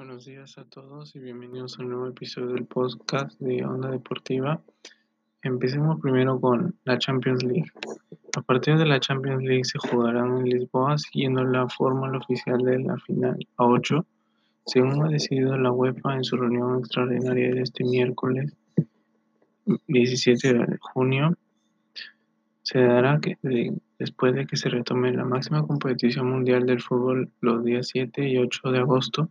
Buenos días a todos y bienvenidos a un nuevo episodio del podcast de Onda Deportiva. Empecemos primero con la Champions League. Los partidos de la Champions League se jugarán en Lisboa siguiendo la fórmula oficial de la final a 8, según ha decidido la UEFA en su reunión extraordinaria de este miércoles 17 de junio. Se dará que después de que se retome la máxima competición mundial del fútbol los días 7 y 8 de agosto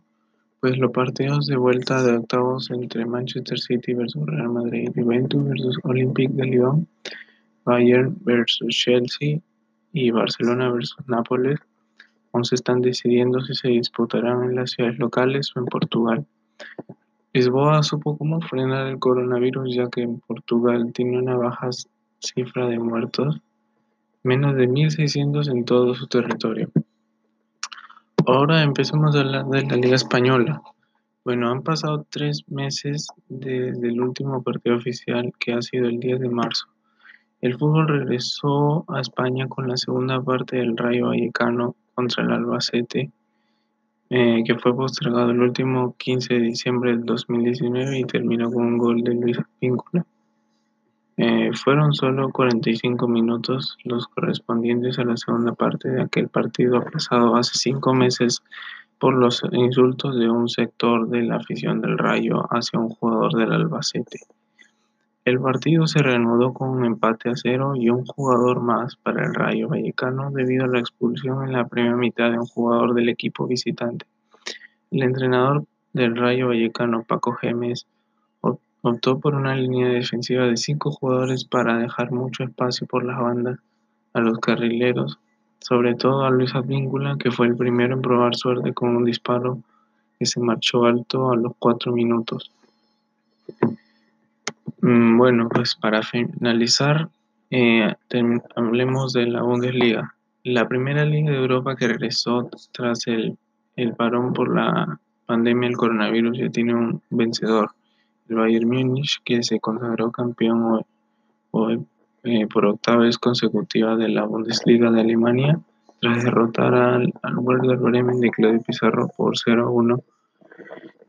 pues los partidos de vuelta de octavos entre Manchester City versus Real Madrid, Juventus versus Olympique de Lyon, Bayern versus Chelsea y Barcelona versus Nápoles aún se están decidiendo si se disputarán en las ciudades locales o en Portugal. Lisboa supo cómo frenar el coronavirus ya que en Portugal tiene una baja cifra de muertos, menos de 1.600 en todo su territorio. Ahora empecemos a hablar de la Liga Española. Bueno, han pasado tres meses desde el último partido oficial que ha sido el 10 de marzo. El fútbol regresó a España con la segunda parte del Rayo Vallecano contra el Albacete, eh, que fue postergado el último 15 de diciembre del 2019 y terminó con un gol de Luis Víncula. Eh, fueron solo 45 minutos los correspondientes a la segunda parte de aquel partido aplazado hace cinco meses por los insultos de un sector de la afición del Rayo hacia un jugador del Albacete. El partido se reanudó con un empate a cero y un jugador más para el Rayo Vallecano debido a la expulsión en la primera mitad de un jugador del equipo visitante. El entrenador del Rayo Vallecano, Paco Gémez, Optó por una línea defensiva de cinco jugadores para dejar mucho espacio por las bandas a los carrileros, sobre todo a Luis Advíncula, que fue el primero en probar suerte con un disparo que se marchó alto a los cuatro minutos. Mm, bueno, pues para finalizar, eh, hablemos de la Bundesliga, la primera liga de Europa que regresó tras el, el parón por la pandemia del coronavirus ya tiene un vencedor el Bayern Múnich, que se consagró campeón hoy, eh, por octava vez consecutiva de la Bundesliga de Alemania, tras derrotar al, al Werder Bremen de Claudio Pizarro por 0-1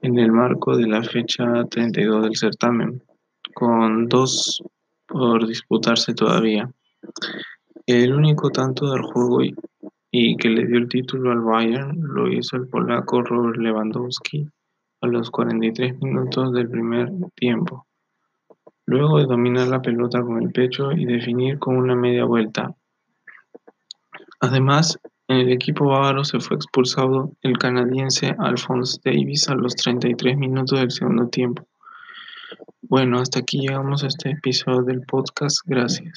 en el marco de la fecha 32 del certamen, con dos por disputarse todavía. El único tanto del juego y, y que le dio el título al Bayern lo hizo el polaco Robert Lewandowski a los 43 minutos del primer tiempo, luego de dominar la pelota con el pecho y definir con una media vuelta. Además, en el equipo bávaro se fue expulsado el canadiense Alphonse Davis a los 33 minutos del segundo tiempo. Bueno, hasta aquí llegamos a este episodio del podcast. Gracias.